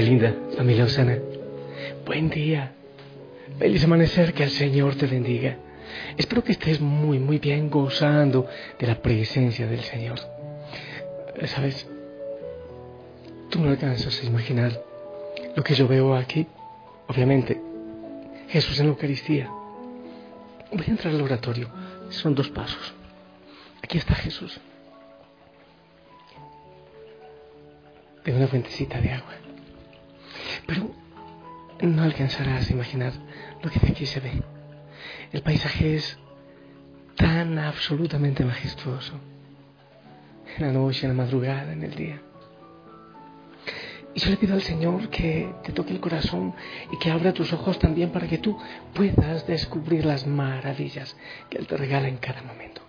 Linda, familia Osana, buen día. Feliz amanecer, que el Señor te bendiga. Espero que estés muy, muy bien gozando de la presencia del Señor. ¿Sabes? Tú no alcanzas a imaginar lo que yo veo aquí. Obviamente, Jesús en la Eucaristía. Voy a entrar al oratorio. Son dos pasos. Aquí está Jesús. De una fuentecita de agua. Pero no alcanzarás a imaginar lo que de aquí se ve. El paisaje es tan absolutamente majestuoso. En la noche, en la madrugada, en el día. Y yo le pido al Señor que te toque el corazón y que abra tus ojos también para que tú puedas descubrir las maravillas que Él te regala en cada momento.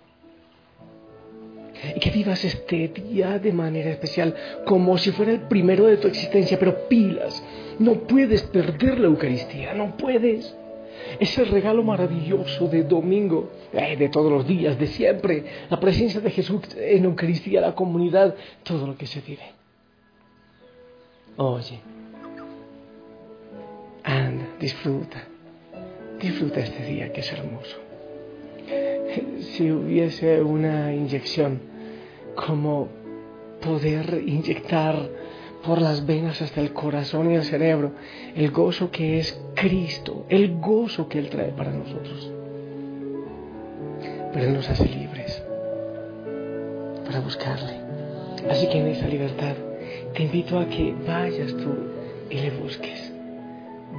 Y que vivas este día de manera especial, como si fuera el primero de tu existencia, pero pilas, no puedes perder la Eucaristía, no puedes. Ese regalo maravilloso de domingo, eh, de todos los días, de siempre, la presencia de Jesús en la Eucaristía, la comunidad, todo lo que se vive. Oye, anda, disfruta, disfruta este día que es hermoso. Si hubiese una inyección, como poder inyectar por las venas hasta el corazón y el cerebro el gozo que es Cristo, el gozo que Él trae para nosotros. Pero Él nos hace libres para buscarle. Así que en esa libertad te invito a que vayas tú y le busques.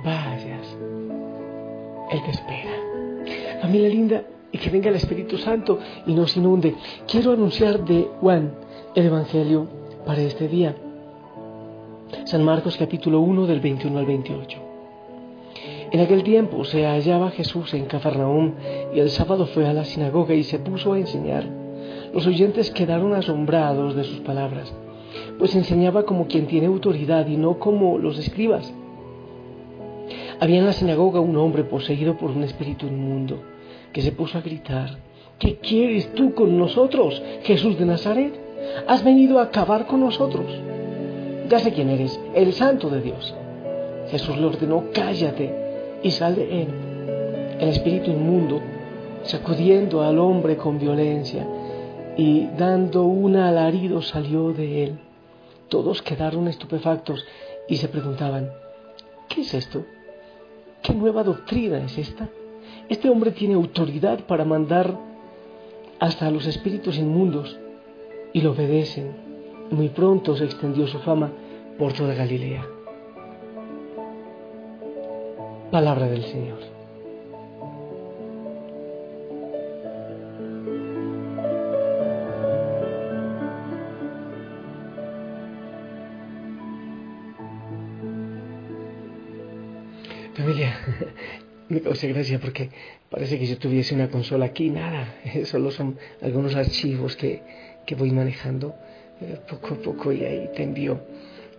Vayas. Él te espera. Familia linda, y que venga el Espíritu Santo y nos inunde. Quiero anunciar de Juan el Evangelio para este día. San Marcos capítulo 1 del 21 al 28. En aquel tiempo se hallaba Jesús en Cafarnaúm y el sábado fue a la sinagoga y se puso a enseñar. Los oyentes quedaron asombrados de sus palabras pues enseñaba como quien tiene autoridad y no como los escribas. Había en la sinagoga un hombre poseído por un espíritu inmundo, que se puso a gritar, ¿qué quieres tú con nosotros, Jesús de Nazaret? ¿Has venido a acabar con nosotros? Ya sé quién eres, el santo de Dios. Jesús le ordenó, cállate y sal de él. El espíritu inmundo, sacudiendo al hombre con violencia y dando un alarido, salió de él. Todos quedaron estupefactos y se preguntaban, ¿qué es esto? ¿Qué nueva doctrina es esta? Este hombre tiene autoridad para mandar hasta a los espíritus inmundos y lo obedecen. Muy pronto se extendió su fama por toda Galilea. Palabra del Señor. Familia, me causa gracia porque parece que yo tuviese una consola aquí, nada, solo son algunos archivos que, que voy manejando eh, poco a poco y ahí te envío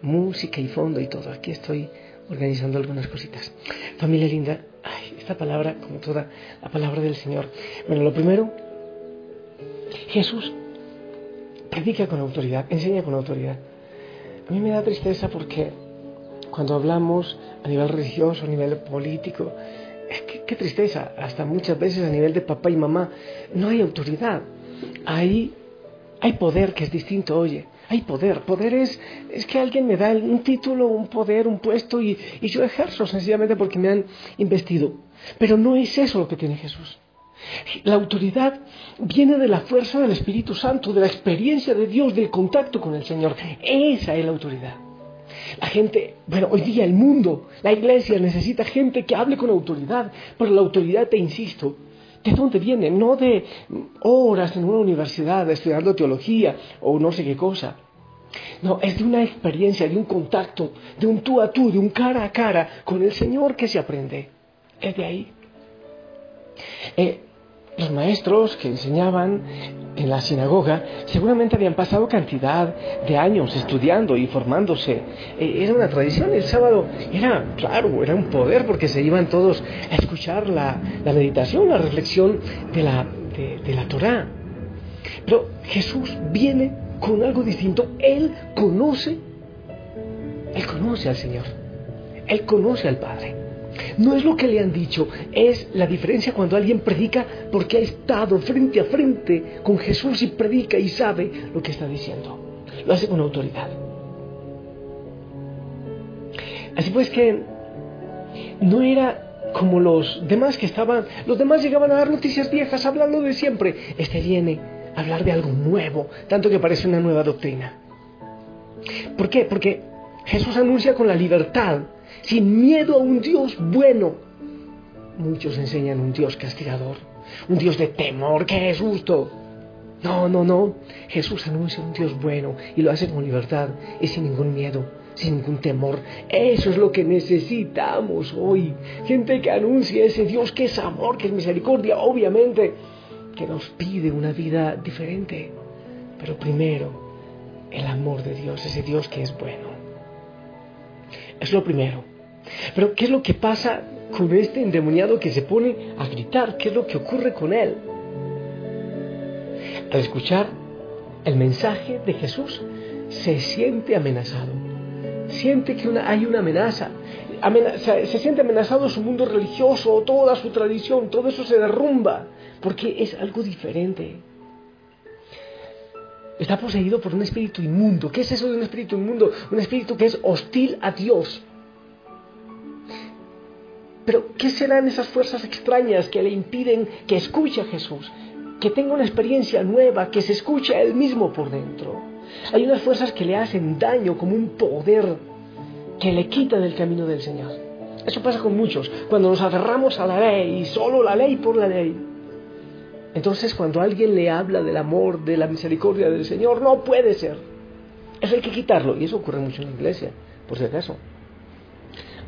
música y fondo y todo. Aquí estoy organizando algunas cositas. Familia linda, ay, esta palabra, como toda la palabra del Señor. Bueno, lo primero, Jesús predica con autoridad, enseña con autoridad. A mí me da tristeza porque cuando hablamos a nivel religioso, a nivel político, qué, tristeza, hasta muchas veces a nivel de papá y mamá, no hay autoridad. Hay, hay poder que es distinto, oye, hay poder. Poder es, es que alguien me da un título, un poder, un puesto y, y yo ejerzo sencillamente porque me han investido. Pero no es eso lo que tiene Jesús. La autoridad viene de la fuerza del Espíritu Santo, de la experiencia de Dios, del contacto con el Señor. Esa es la autoridad. La gente, bueno, hoy día el mundo, la iglesia necesita gente que hable con autoridad, pero la autoridad, te insisto, ¿de dónde viene? No de horas en una universidad estudiando teología o no sé qué cosa. No, es de una experiencia, de un contacto, de un tú a tú, de un cara a cara con el Señor que se aprende. Es de ahí. Eh, los maestros que enseñaban en la sinagoga seguramente habían pasado cantidad de años estudiando y formándose. Eh, era una tradición, el sábado era, claro, era un poder porque se iban todos a escuchar la, meditación, la reflexión de la, de, de la Torah. Pero Jesús viene con algo distinto. Él conoce, Él conoce al Señor, Él conoce al Padre. No es lo que le han dicho, es la diferencia cuando alguien predica porque ha estado frente a frente con Jesús y predica y sabe lo que está diciendo. Lo hace con autoridad. Así pues que no era como los demás que estaban, los demás llegaban a dar noticias viejas, hablando de siempre. Este viene a hablar de algo nuevo, tanto que parece una nueva doctrina. ¿Por qué? Porque Jesús anuncia con la libertad sin miedo a un Dios bueno. Muchos enseñan un Dios castigador, un Dios de temor, que es justo. No, no, no. Jesús anuncia un Dios bueno y lo hace con libertad y sin ningún miedo, sin ningún temor. Eso es lo que necesitamos hoy. Gente que anuncia ese Dios que es amor, que es misericordia, obviamente, que nos pide una vida diferente. Pero primero, el amor de Dios, ese Dios que es bueno. Es lo primero. Pero ¿qué es lo que pasa con este endemoniado que se pone a gritar? ¿Qué es lo que ocurre con él? Al escuchar el mensaje de Jesús, se siente amenazado. Siente que hay una amenaza. se siente amenazado su mundo religioso, toda su tradición, todo eso se derrumba, porque es algo diferente. Está poseído por un espíritu inmundo. ¿Qué es eso de un espíritu inmundo? Un espíritu que es hostil a Dios. Pero, ¿qué serán esas fuerzas extrañas que le impiden que escuche a Jesús? Que tenga una experiencia nueva, que se escuche a Él mismo por dentro. Hay unas fuerzas que le hacen daño como un poder que le quita del camino del Señor. Eso pasa con muchos. Cuando nos aferramos a la ley y solo la ley por la ley. Entonces cuando alguien le habla del amor, de la misericordia del Señor, no puede ser. Eso hay que quitarlo. Y eso ocurre mucho en la iglesia, por si acaso.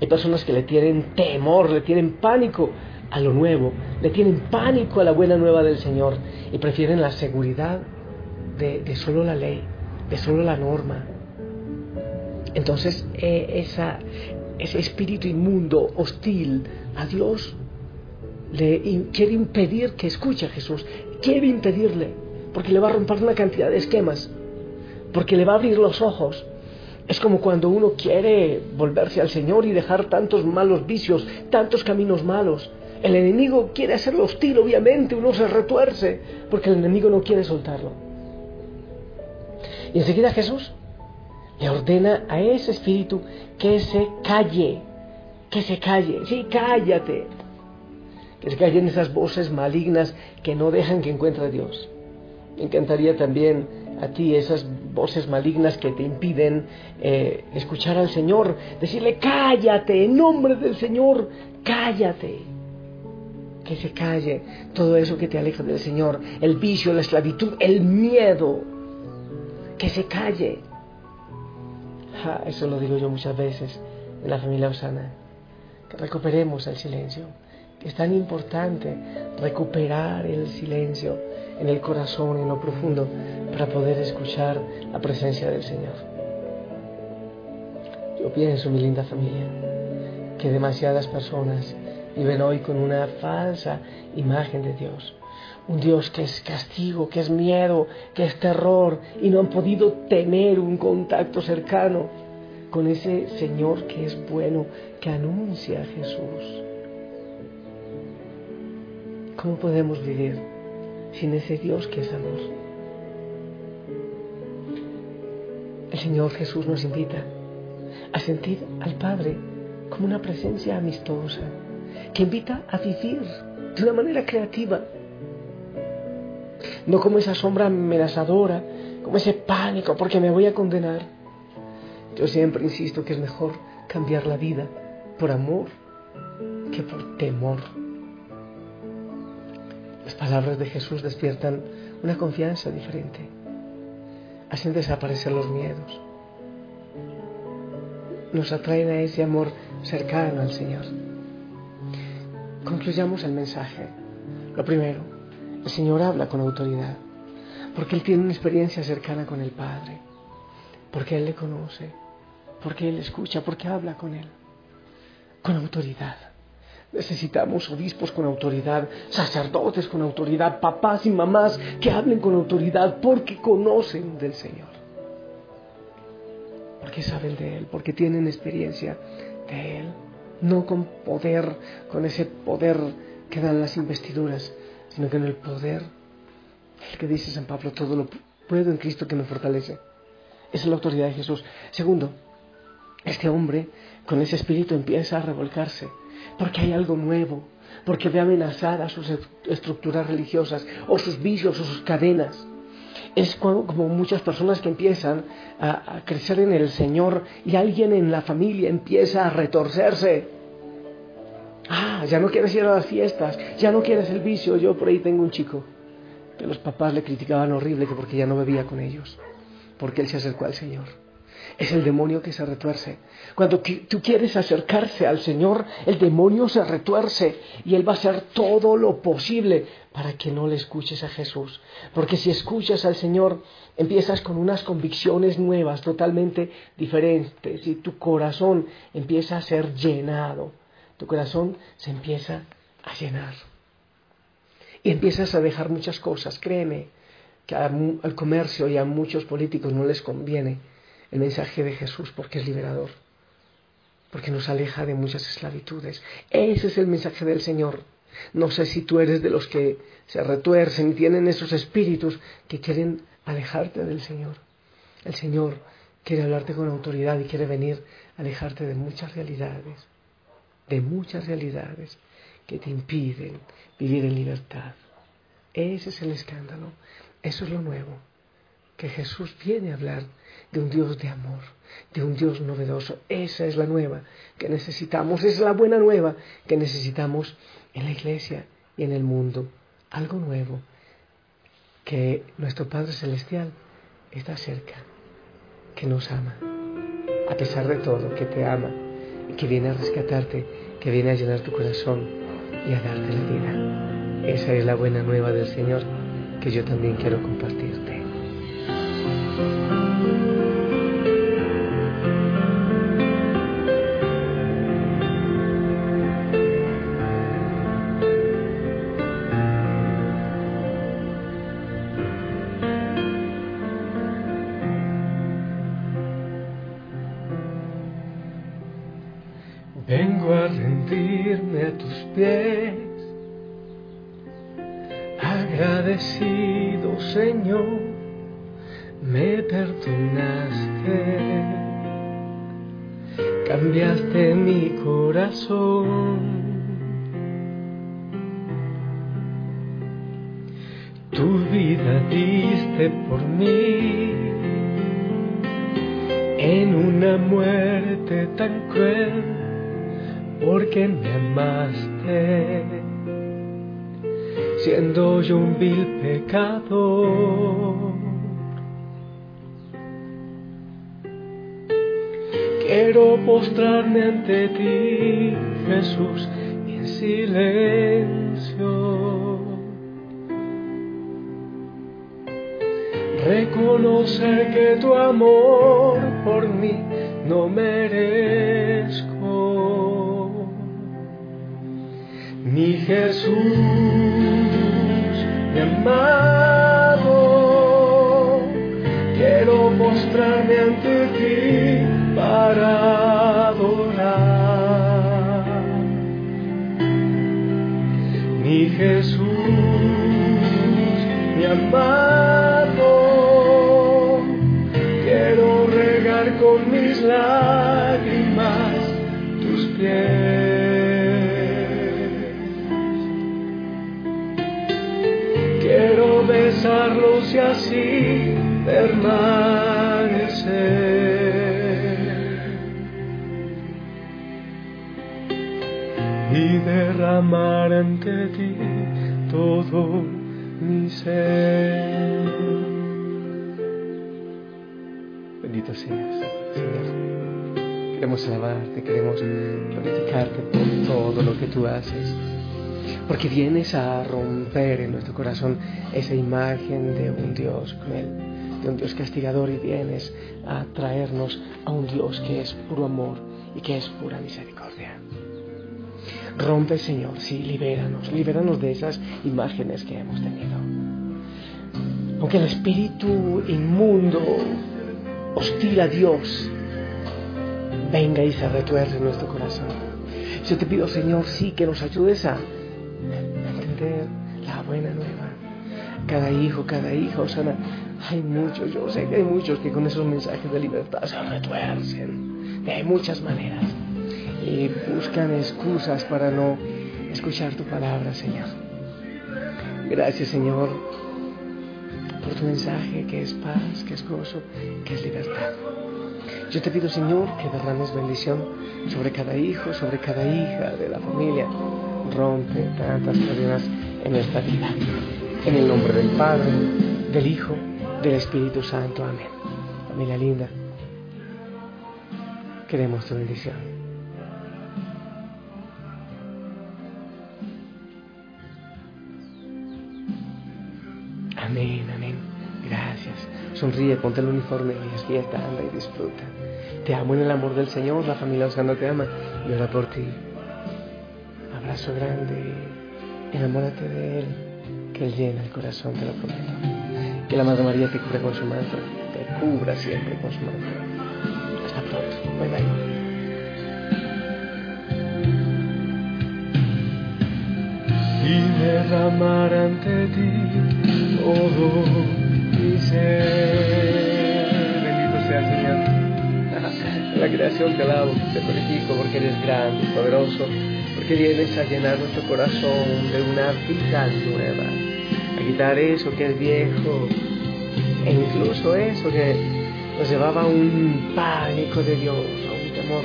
Hay personas que le tienen temor, le tienen pánico a lo nuevo, le tienen pánico a la buena nueva del Señor y prefieren la seguridad de, solo la ley, de solo la norma. Entonces, eh, ese espíritu inmundo, hostil a Dios, le quiere impedir que escuche a Jesús, quiere impedirle, porque le va a romper una cantidad de esquemas, porque le va a abrir los ojos, es como cuando uno quiere volverse al Señor y dejar tantos malos vicios, tantos caminos malos. El enemigo quiere hacerlo hostil, obviamente, uno se retuerce porque el enemigo no quiere soltarlo. Y enseguida Jesús le ordena a ese espíritu que se calle, que se calle, sí, cállate, que se callen esas voces malignas que no dejan que encuentre a Dios. Me encantaría también a ti esas voces malignas que te impiden eh, escuchar al Señor, decirle, cállate, en nombre del Señor, cállate. Que se calle todo eso que te aleja del Señor, el vicio, la esclavitud, el miedo, que se calle. eso lo digo yo muchas veces en la familia Osana, que recuperemos el silencio, es tan importante recuperar el silencio en el corazón, en lo profundo, para poder escuchar la presencia del Señor. Yo pienso, mi linda familia, que demasiadas personas viven hoy con una falsa imagen de Dios. Un Dios que es castigo, que es miedo, que es terror, y no han podido tener un contacto cercano con ese Señor que es bueno, que anuncia a Jesús. ¿Cómo podemos vivir sin ese Dios que es amor? El Señor Jesús nos invita a sentir al Padre como una presencia amistosa, que invita a vivir de una manera creativa no como esa sombra amenazadora, como ese pánico porque me voy a condenar. Yo siempre insisto que es mejor cambiar la vida por amor que por temor. Las palabras de Jesús despiertan una confianza diferente, hacen desaparecer los miedos, nos atraen a ese amor cercano al Señor. Concluyamos el mensaje. Lo primero, el Señor habla con autoridad, porque Él tiene una experiencia cercana con el Padre, porque Él le conoce, porque Él escucha, porque habla con Él, con autoridad. Necesitamos obispos con autoridad, sacerdotes con autoridad, papás y mamás que hablen con autoridad porque conocen del Señor. Porque saben de Él, porque tienen experiencia de Él. No con poder, con ese poder que dan las investiduras, sino que en el poder, el que dice San Pablo, todo lo puedo en Cristo que me fortalece. Esa es la autoridad de Jesús. Segundo, este hombre con ese espíritu empieza a revolcarse porque hay algo nuevo, porque ve amenazadas sus estructuras religiosas o sus vicios o sus cadenas. Es como muchas personas que empiezan a, crecer en el Señor y alguien en la familia empieza a retorcerse. Ah, ya no quieres ir a las fiestas, ya no quieres el vicio. Yo por ahí tengo un chico que los papás le criticaban horrible que porque ya no bebía con ellos, porque él se acercó al Señor. Es el demonio que se retuerce. Cuando tú quieres acercarse al Señor, el demonio se retuerce y Él va a hacer todo lo posible para que no le escuches a Jesús. Porque si escuchas al Señor, empiezas con unas convicciones nuevas, totalmente diferentes, y tu corazón empieza a ser llenado. Tu corazón se empieza a llenar. Y empiezas a dejar muchas cosas. Créeme que al comercio y a muchos políticos no les conviene el mensaje de Jesús porque es liberador, porque nos aleja de muchas esclavitudes. Ese es el mensaje del Señor. No sé si tú eres de los que se retuercen y tienen esos espíritus que quieren alejarte del Señor. El Señor quiere hablarte con autoridad y quiere venir a alejarte de muchas realidades, de muchas realidades que te impiden vivir en libertad. Ese es el escándalo, eso es lo nuevo que Jesús viene a hablar de un Dios de amor, de un Dios novedoso. Esa es la nueva que necesitamos, es la buena nueva que necesitamos en la iglesia y en el mundo. Algo nuevo, que nuestro Padre Celestial está cerca, que nos ama, a pesar de todo, que te ama que viene a rescatarte, que viene a llenar tu corazón y a darte la vida. Esa es la buena nueva del Señor que yo también quiero compartirte. Thank you. Cambiaste mi corazón. Tu vida diste por mí en una muerte tan cruel, porque me amaste, siendo yo un vil pecador. Quiero postrarme ante ti, Jesús, en silencio. Reconocer que tu amor por mí no merezco. Mi Jesús, mi amado, quiero mostrarme ante para adorar. Mi Jesús, mi amado, quiero regar con mis lágrimas tus pies. Quiero besar así permanecer ante ti todo mi ser. Bendito seas, Señor. Queremos alabarte, queremos glorificarte por todo lo que tú haces porque vienes a romper en nuestro corazón esa imagen de un Dios cruel, de un Dios castigador y vienes a traernos a un Dios que es puro amor y que es pura misericordia. Rompe, Señor, sí, libéranos, libéranos de esas imágenes que hemos tenido. Aunque el espíritu inmundo, hostil a Dios, venga y se retuerce en nuestro corazón. Yo te pido, Señor, sí, que nos ayudes a la buena nueva. Cada hijo, cada hija, Osana, hay muchos, yo sé que hay muchos que con esos mensajes de libertad se retuercen de muchas maneras y buscan excusas para no escuchar tu palabra, Señor. Gracias, Señor, por tu mensaje que es paz, que es gozo, que es libertad. Yo te pido, Señor, que derrames bendición sobre cada hijo, sobre cada hija de la familia, rompe tantas cadenas en nuestra vida. En el nombre del Padre, del Hijo, del Espíritu Santo. Amén. Familia linda, queremos tu bendición. Sonríe, ponte el uniforme y es fiesta, anda y disfruta. Te amo en el amor del Señor, la familia Osana te ama y ora por ti abrazo grande, enamórate de Él, que Él llena el corazón, te lo prometo. Que la Madre María te cubra con su manto, te cubra siempre con su manto. Hasta pronto, bye bye. y derramar ante ti todo mi Bendito sea el Señor. la creación te alabo, te glorifico porque eres grande poderoso porque vienes a llenar nuestro corazón de una vida nueva, a quitar eso que es viejo, e incluso eso que nos llevaba a un pánico de Dios, a un temor,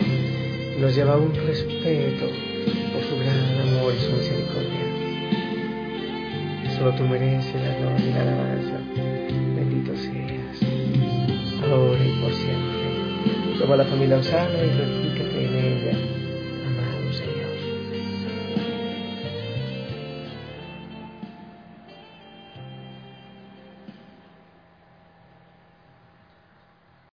nos llevaba a un respeto por su gran amor y su misericordia. Solo tú mereces la gloria y la alabanza ahora y por siempre. Toma la familia Osana y repícate en ella